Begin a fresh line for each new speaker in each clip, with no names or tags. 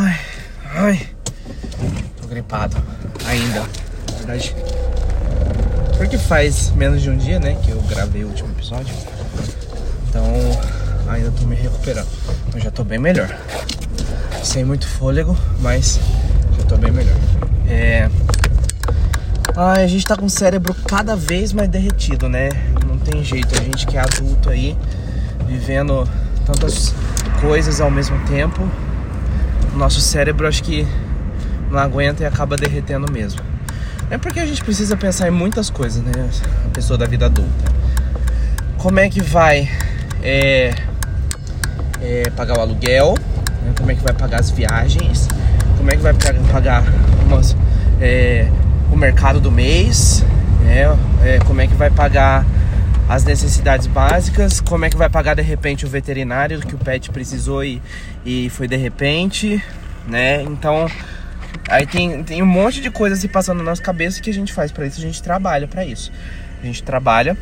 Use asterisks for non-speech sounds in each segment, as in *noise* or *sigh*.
Ai, ai. Tô gripado ainda. Na verdade. Porque faz menos de um dia, né? Que eu gravei o último episódio. Então ainda tô me recuperando. Eu já tô bem melhor. Sem muito fôlego, mas já tô bem melhor. É. Ai, a gente tá com o cérebro cada vez mais derretido, né? Não tem jeito. A gente que é adulto aí, vivendo tantas coisas ao mesmo tempo, nosso cérebro acho que não aguenta e acaba derretendo mesmo. É porque a gente precisa pensar em muitas coisas, né? A pessoa da vida adulta. Como é que vai é, é, pagar o aluguel? Né? Como é que vai pagar as viagens? Como é que vai pagar umas, é, o mercado do mês? Né? É, como é que vai pagar as necessidades básicas, como é que vai pagar de repente o veterinário que o pet precisou e, e foi de repente, né? Então, aí tem, tem um monte de coisas se passando na nossa cabeça que a gente faz para isso, a gente trabalha para isso. A gente trabalha,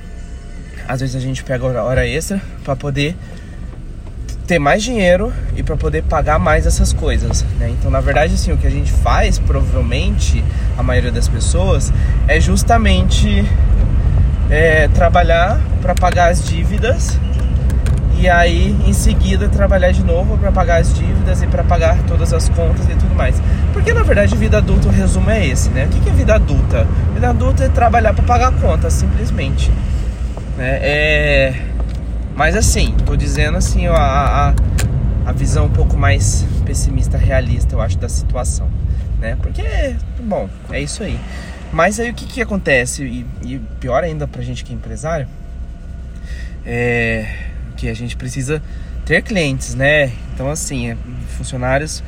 às vezes a gente pega hora extra para poder ter mais dinheiro e para poder pagar mais essas coisas, né? Então, na verdade, assim, o que a gente faz, provavelmente, a maioria das pessoas, é justamente é, trabalhar para pagar as dívidas e aí em seguida trabalhar de novo para pagar as dívidas e para pagar todas as contas e tudo mais. Porque na verdade vida adulta o resumo é esse, né? O que é vida adulta? Vida adulta é trabalhar para pagar contas, simplesmente. Né? É... Mas assim, tô dizendo assim, a, a, a visão um pouco mais pessimista, realista, eu acho, da situação. Né? Porque, bom, é isso aí. Mas aí o que, que acontece? E, e pior ainda pra gente que é empresário, é que a gente precisa ter clientes, né? Então assim, é, funcionários.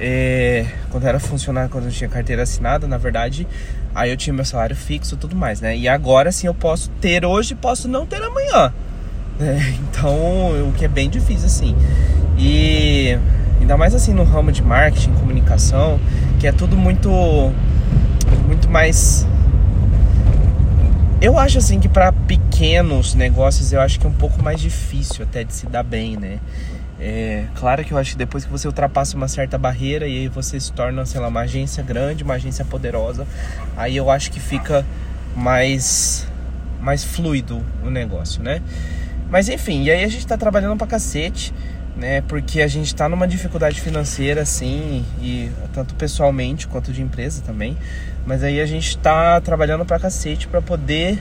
É, quando era funcionário, quando eu tinha carteira assinada, na verdade, aí eu tinha meu salário fixo e tudo mais, né? E agora sim eu posso ter hoje posso não ter amanhã. Né? *laughs* Então, o que é bem difícil assim. E ainda mais assim no ramo de marketing, comunicação, que é tudo muito mais. Eu acho assim que para pequenos negócios eu acho que é um pouco mais difícil até de se dar bem, né? É, claro que eu acho que depois que você ultrapassa uma certa barreira e aí você se torna, sei lá, uma agência grande, uma agência poderosa, aí eu acho que fica mais mais fluido o negócio, né? Mas enfim, e aí a gente tá trabalhando pra cacete né? Porque a gente está numa dificuldade financeira, assim, e tanto pessoalmente quanto de empresa também. Mas aí a gente está trabalhando pra cacete para poder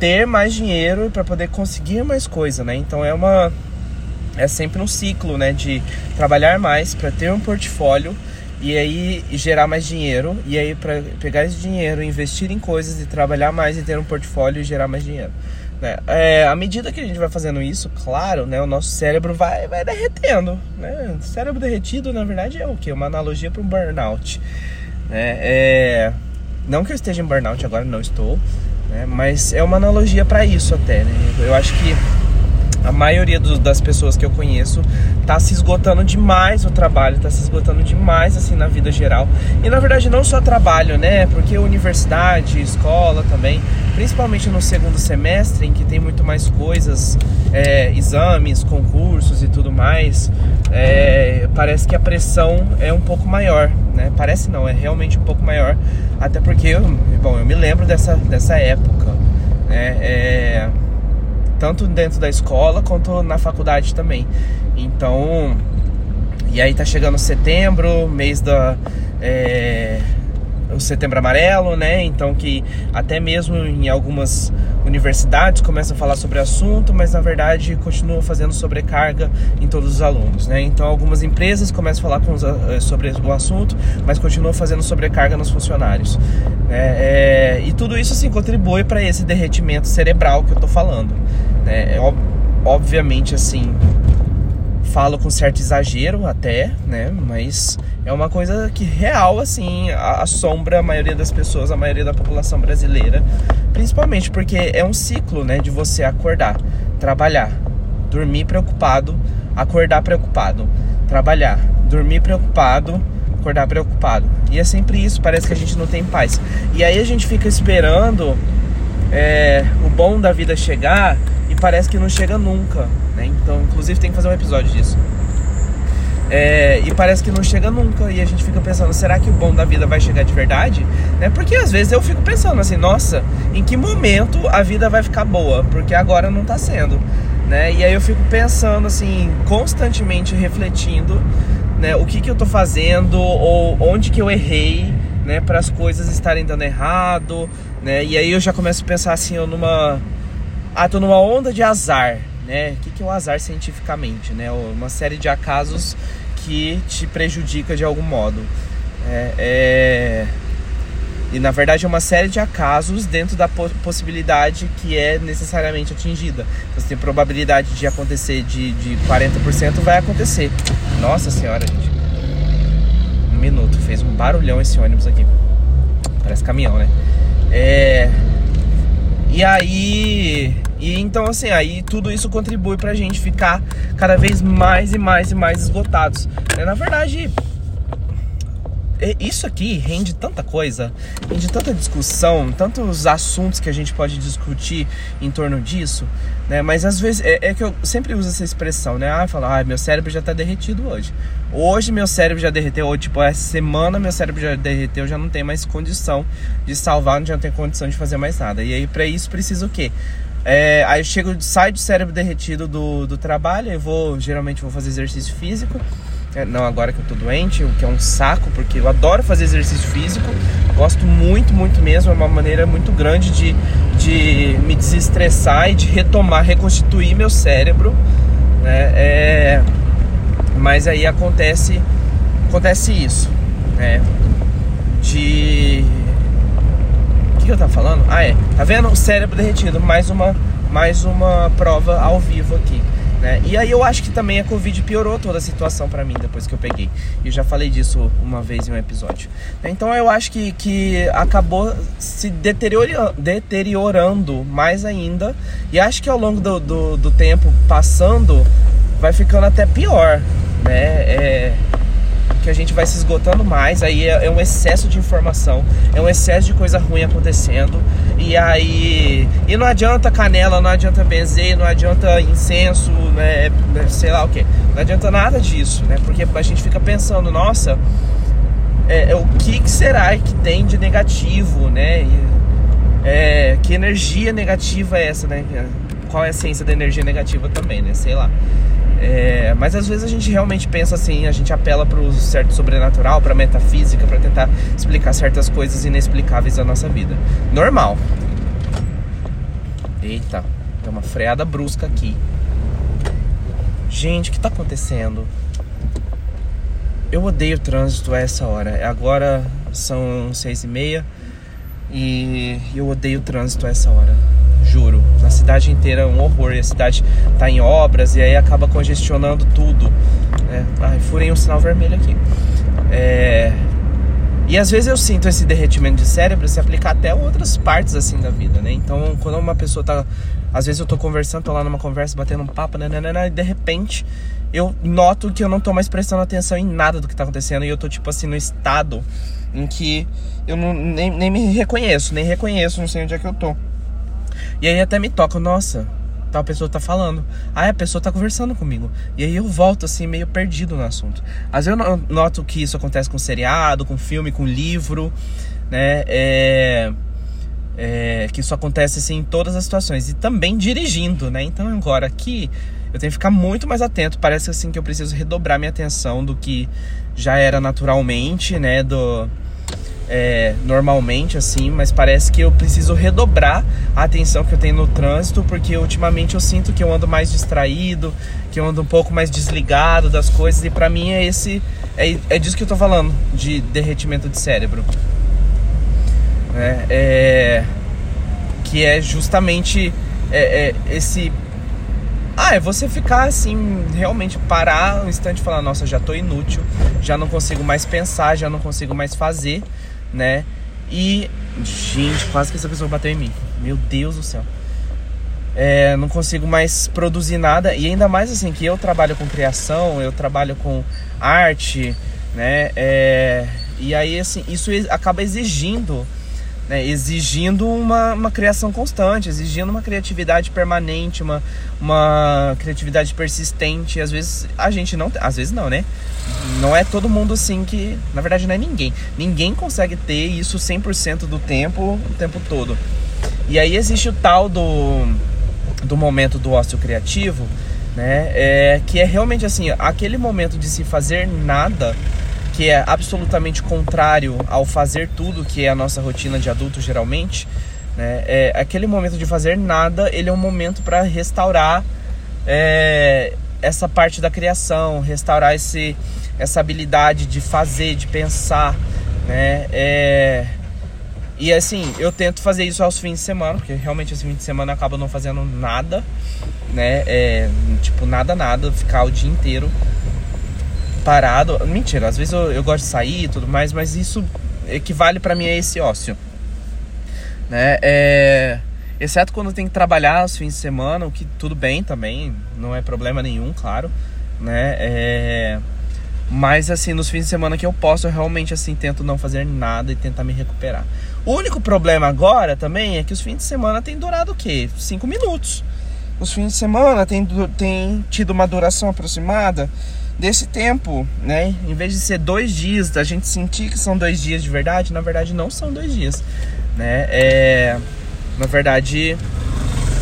ter mais dinheiro e para poder conseguir mais coisa, né? Então é uma é sempre um ciclo, né, de trabalhar mais para ter um portfólio e aí gerar mais dinheiro e aí para pegar esse dinheiro, investir em coisas e trabalhar mais e ter um portfólio e gerar mais dinheiro. Né? É, à medida que a gente vai fazendo isso, claro, né, o nosso cérebro vai, vai derretendo. Né? Cérebro derretido, na verdade, é o que? Uma analogia para um burnout. Né? É, não que eu esteja em burnout agora, não estou, né? mas é uma analogia para isso até. Né? Eu acho que a maioria do, das pessoas que eu conheço tá se esgotando demais o trabalho, tá se esgotando demais assim na vida geral. E na verdade não só trabalho, né? Porque universidade, escola também, principalmente no segundo semestre, em que tem muito mais coisas, é, exames, concursos e tudo mais, é, parece que a pressão é um pouco maior, né? Parece não, é realmente um pouco maior, até porque, bom, eu me lembro dessa, dessa época, né? É, tanto dentro da escola quanto na faculdade também. Então, e aí tá chegando setembro, mês da é, o setembro amarelo, né? Então que até mesmo em algumas universidades começam a falar sobre o assunto, mas na verdade continuam fazendo sobrecarga em todos os alunos, né? Então algumas empresas começam a falar os, eh, sobre o assunto, mas continuam fazendo sobrecarga nos funcionários. Né? É, e tudo isso assim contribui para esse derretimento cerebral que eu tô falando. Né? É, obviamente assim falo com certo exagero até, né? Mas é uma coisa que real, assim, assombra a maioria das pessoas, a maioria da população brasileira. Principalmente porque é um ciclo, né? De você acordar, trabalhar, dormir preocupado, acordar preocupado, trabalhar, dormir preocupado, acordar preocupado. E é sempre isso, parece que a gente não tem paz. E aí a gente fica esperando é, o bom da vida chegar e parece que não chega nunca. Né? Então, inclusive, tem que fazer um episódio disso. É, e parece que não chega nunca. E a gente fica pensando, será que o bom da vida vai chegar de verdade? Né? Porque às vezes eu fico pensando assim, nossa, em que momento a vida vai ficar boa? Porque agora não tá sendo. Né? E aí eu fico pensando assim, constantemente refletindo né, o que, que eu tô fazendo ou onde que eu errei né, para as coisas estarem dando errado, né? E aí eu já começo a pensar assim, eu numa ah, tô numa onda de azar, né? O que, que é o azar cientificamente, né? Uma série de acasos que te prejudica de algum modo. É, é... E na verdade é uma série de acasos dentro da possibilidade que é necessariamente atingida. Você tem probabilidade de acontecer de, de 40%, vai acontecer. Nossa senhora, gente. Um minuto, fez um barulhão esse ônibus aqui. Parece caminhão, né? É. E aí. E então, assim, aí tudo isso contribui pra gente ficar cada vez mais e mais e mais esgotados. É, na verdade, isso aqui rende tanta coisa, rende tanta discussão, tantos assuntos que a gente pode discutir em torno disso, né? Mas às vezes é, é que eu sempre uso essa expressão, né? Ah, falar, ah, meu cérebro já tá derretido hoje. Hoje meu cérebro já derreteu, ou tipo, essa semana meu cérebro já derreteu, já não tem mais condição de salvar, já não tem condição de fazer mais nada. E aí para isso precisa o quê? É, aí eu chego, saio do cérebro derretido do, do trabalho, eu vou, geralmente vou fazer exercício físico é, não agora que eu tô doente, o que é um saco, porque eu adoro fazer exercício físico, gosto muito, muito mesmo, é uma maneira muito grande de, de me desestressar e de retomar, reconstituir meu cérebro, né? É, mas aí acontece, acontece isso, né? De... O que, que eu tava falando? Ah, é, tá vendo? O cérebro derretido, mais uma, mais uma prova ao vivo aqui. Né? E aí eu acho que também a Covid piorou toda a situação para mim depois que eu peguei. E já falei disso uma vez em um episódio. Então eu acho que, que acabou se deteriorando, deteriorando mais ainda. E acho que ao longo do, do, do tempo passando, vai ficando até pior. Né? É, que a gente vai se esgotando mais, aí é, é, um excesso de informação, é um excesso de coisa ruim acontecendo, e aí. E não adianta canela, não adianta benzer, não adianta incenso, né? Sei lá o que. Não adianta nada disso, né? Porque a gente fica pensando, nossa, é, é o que, que, será que tem de negativo, né? É, que energia negativa é essa, né? Qual é a essência da energia negativa também, né? Sei lá. É, mas às vezes a gente realmente pensa assim, a gente apela para o certo sobrenatural, para metafísica, para tentar explicar certas coisas inexplicáveis da nossa vida. Normal. Eita, tem uma freada brusca aqui. Gente, o que está acontecendo? Eu odeio trânsito a essa hora. Agora são seis e meia e eu odeio trânsito a essa hora juro. Na cidade inteira é um horror. E a cidade tá em obras e aí acaba congestionando tudo. Né? Ai, furei um sinal vermelho aqui. É... E às vezes eu sinto esse derretimento de cérebro se aplicar até outras partes assim da vida, né? Então, quando uma pessoa tá. Às vezes eu tô conversando, tô lá numa conversa, batendo um papo, né, né, né, né e de repente eu noto que eu não tô mais prestando atenção em nada do que tá acontecendo e eu tô, tipo assim, no estado em que eu não, nem, nem me reconheço, nem reconheço, não sei onde é que eu tô. E aí até me toca, nossa, tal pessoa tá falando. Aí a pessoa tá conversando comigo. E aí eu volto assim, meio perdido no assunto. Às vezes eu noto que isso acontece com seriado, com filme, com livro, né? É, é, que isso acontece assim em todas as situações. E também dirigindo, né? Então agora aqui eu tenho que ficar muito mais atento. Parece assim que eu preciso redobrar minha atenção do que já era naturalmente, né? Do é, normalmente, assim, mas parece que eu preciso redobrar a atenção que eu tenho no trânsito, porque ultimamente eu sinto que eu ando mais distraído, que eu ando um pouco mais desligado das coisas, e para mim é esse. É, é disso que eu tô falando, de derretimento de cérebro. É, é que é justamente é, é, esse. Ah, é você ficar assim, realmente parar um instante e falar: Nossa, já tô inútil, já não consigo mais pensar, já não consigo mais fazer né? E, gente, quase que essa pessoa bateu em mim. Meu Deus do céu. É, não consigo mais produzir nada. E ainda mais assim, que eu trabalho com criação, eu trabalho com arte, né? É, e aí, assim, isso acaba exigindo né, exigindo uma, uma criação constante, exigindo uma criatividade permanente, uma, uma criatividade persistente. Às vezes a gente não. Às vezes não, né? Não é todo mundo assim que. Na verdade, não é ninguém. Ninguém consegue ter isso 100% do tempo, o tempo todo. E aí existe o tal do, do momento do ócio criativo, né? É, que é realmente assim, aquele momento de se fazer nada que é absolutamente contrário ao fazer tudo, que é a nossa rotina de adulto geralmente, né? É, aquele momento de fazer nada, ele é um momento para restaurar é, essa parte da criação, restaurar esse, essa habilidade de fazer, de pensar, né? É, e assim, eu tento fazer isso aos fins de semana, porque realmente esse fim de semana eu não fazendo nada, né? É, tipo, nada, nada, ficar o dia inteiro parado. Mentira, às vezes eu, eu gosto de sair e tudo mais, mas isso equivale para mim a esse ócio. Né? É, exceto quando tem que trabalhar os fins de semana, o que tudo bem também, não é problema nenhum, claro. Né? É, mas assim, nos fins de semana que eu posso, eu realmente assim tento não fazer nada e tentar me recuperar. O único problema agora também é que os fins de semana tem durado o quê? Cinco minutos. Os fins de semana tem, tem tido uma duração aproximada desse tempo, né? Em vez de ser dois dias, da gente sentir que são dois dias de verdade, na verdade não são dois dias, né? É, na verdade,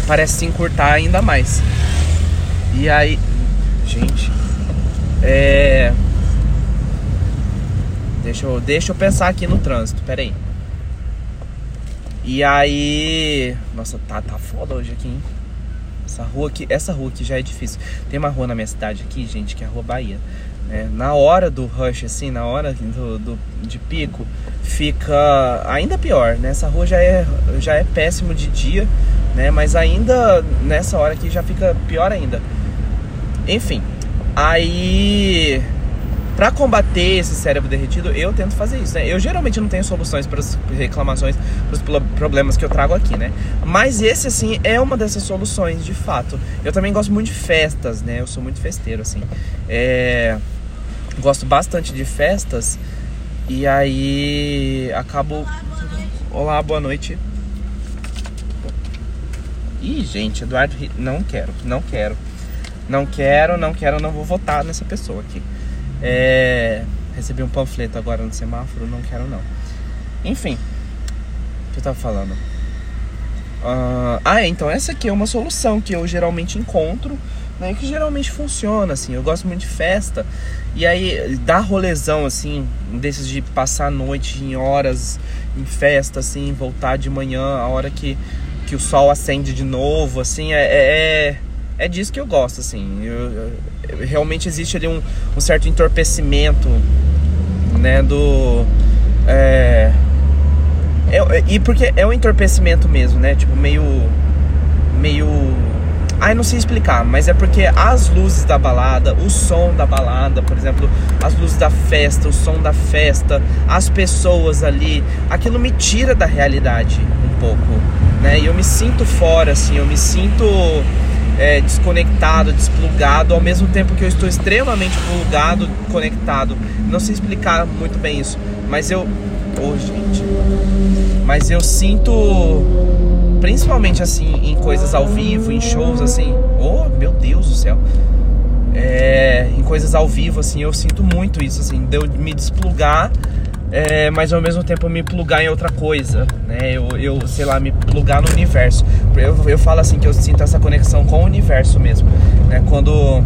parece se encurtar ainda mais. E aí, gente, é, deixa eu, deixa eu pensar aqui no trânsito, peraí. E aí, nossa, tá, tá foda hoje aqui, hein? Essa rua aqui, essa rua aqui já é difícil. Tem uma rua na minha cidade aqui, gente, que é a Rua Bahia. É, na hora do rush, assim, na hora do, do, de pico, fica ainda pior, né? Essa rua já é, já é péssimo de dia, né? Mas ainda nessa hora aqui já fica pior ainda. Enfim, aí para combater esse cérebro derretido, eu tento fazer isso, né? Eu geralmente não tenho soluções para as reclamações, para os problemas que eu trago aqui, né? Mas esse, assim, é uma dessas soluções, de fato. Eu também gosto muito de festas, né? Eu sou muito festeiro, assim. É... Gosto bastante de festas e aí acabo... Olá, boa noite. Ih, gente, Eduardo, não quero, não quero. Não quero, não quero, não vou votar nessa pessoa aqui. É, recebi um panfleto agora no semáforo, não quero não. Enfim, o que eu tava falando? Uh, ah, é, então essa aqui é uma solução que eu geralmente encontro, né, que geralmente funciona, assim, eu gosto muito de festa, e aí dá rolezão, assim, desses de passar a noite em horas em festa, assim, voltar de manhã, a hora que, que o sol acende de novo, assim, é, é, é, disso que eu gosto, assim, eu, eu realmente existe ali um, um certo entorpecimento, né, do... É, é, e porque é um entorpecimento mesmo, né, tipo, meio... meio... Ai, não sei explicar, mas é porque as luzes da balada, o som da balada, por exemplo, as luzes da festa, o som da festa, as pessoas ali, aquilo me tira da realidade um pouco, né? E eu me sinto fora, assim, eu me sinto é, desconectado, desplugado, ao mesmo tempo que eu estou extremamente plugado, conectado. Não sei explicar muito bem isso, mas eu. Oh, gente. Mas eu sinto, principalmente assim, em coisas ao vivo, em shows assim. Oh, meu Deus do céu. É, em coisas ao vivo, assim, eu sinto muito isso, assim, de eu me desplugar é, mas ao mesmo tempo me plugar em outra coisa, né? Eu, eu sei lá, me plugar no universo. Eu, eu falo assim que eu sinto essa conexão com o universo mesmo, né? Quando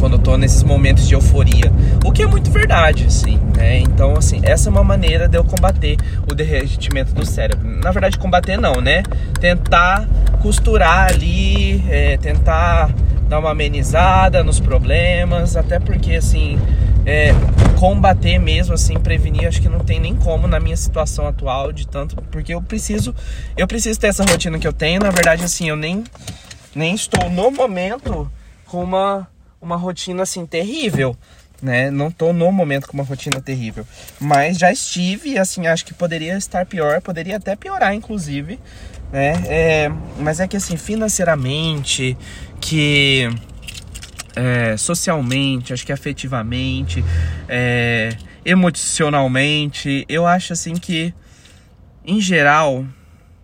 quando eu tô nesses momentos de euforia, o que é muito verdade, assim, né? Então, assim, essa é uma maneira de eu combater o derretimento do cérebro. Na verdade, combater não, né? Tentar costurar ali, é, tentar dar uma amenizada nos problemas, até porque, assim, é, combater mesmo, assim, prevenir, acho que não tem nem como na minha situação atual de tanto, porque eu preciso, eu preciso ter essa rotina que eu tenho. Na verdade, assim, eu nem, nem estou no momento com uma, uma rotina assim terrível. Né? Não tô no momento com uma rotina terrível, mas já estive, assim, acho que poderia estar pior, poderia até piorar, inclusive, né? É, mas é que assim, financeiramente, que é, socialmente, acho que afetivamente, é, emocionalmente, eu acho assim que em geral,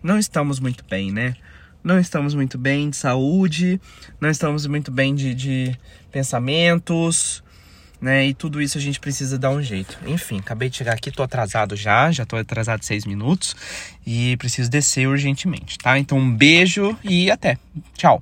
não estamos muito bem, né? Não estamos muito bem de saúde, não estamos muito bem de, de pensamentos, né? E tudo isso a gente precisa dar um jeito. Enfim, acabei de chegar aqui, tô atrasado já, já tô atrasado seis minutos e preciso descer urgentemente, tá? Então um beijo e até. Tchau.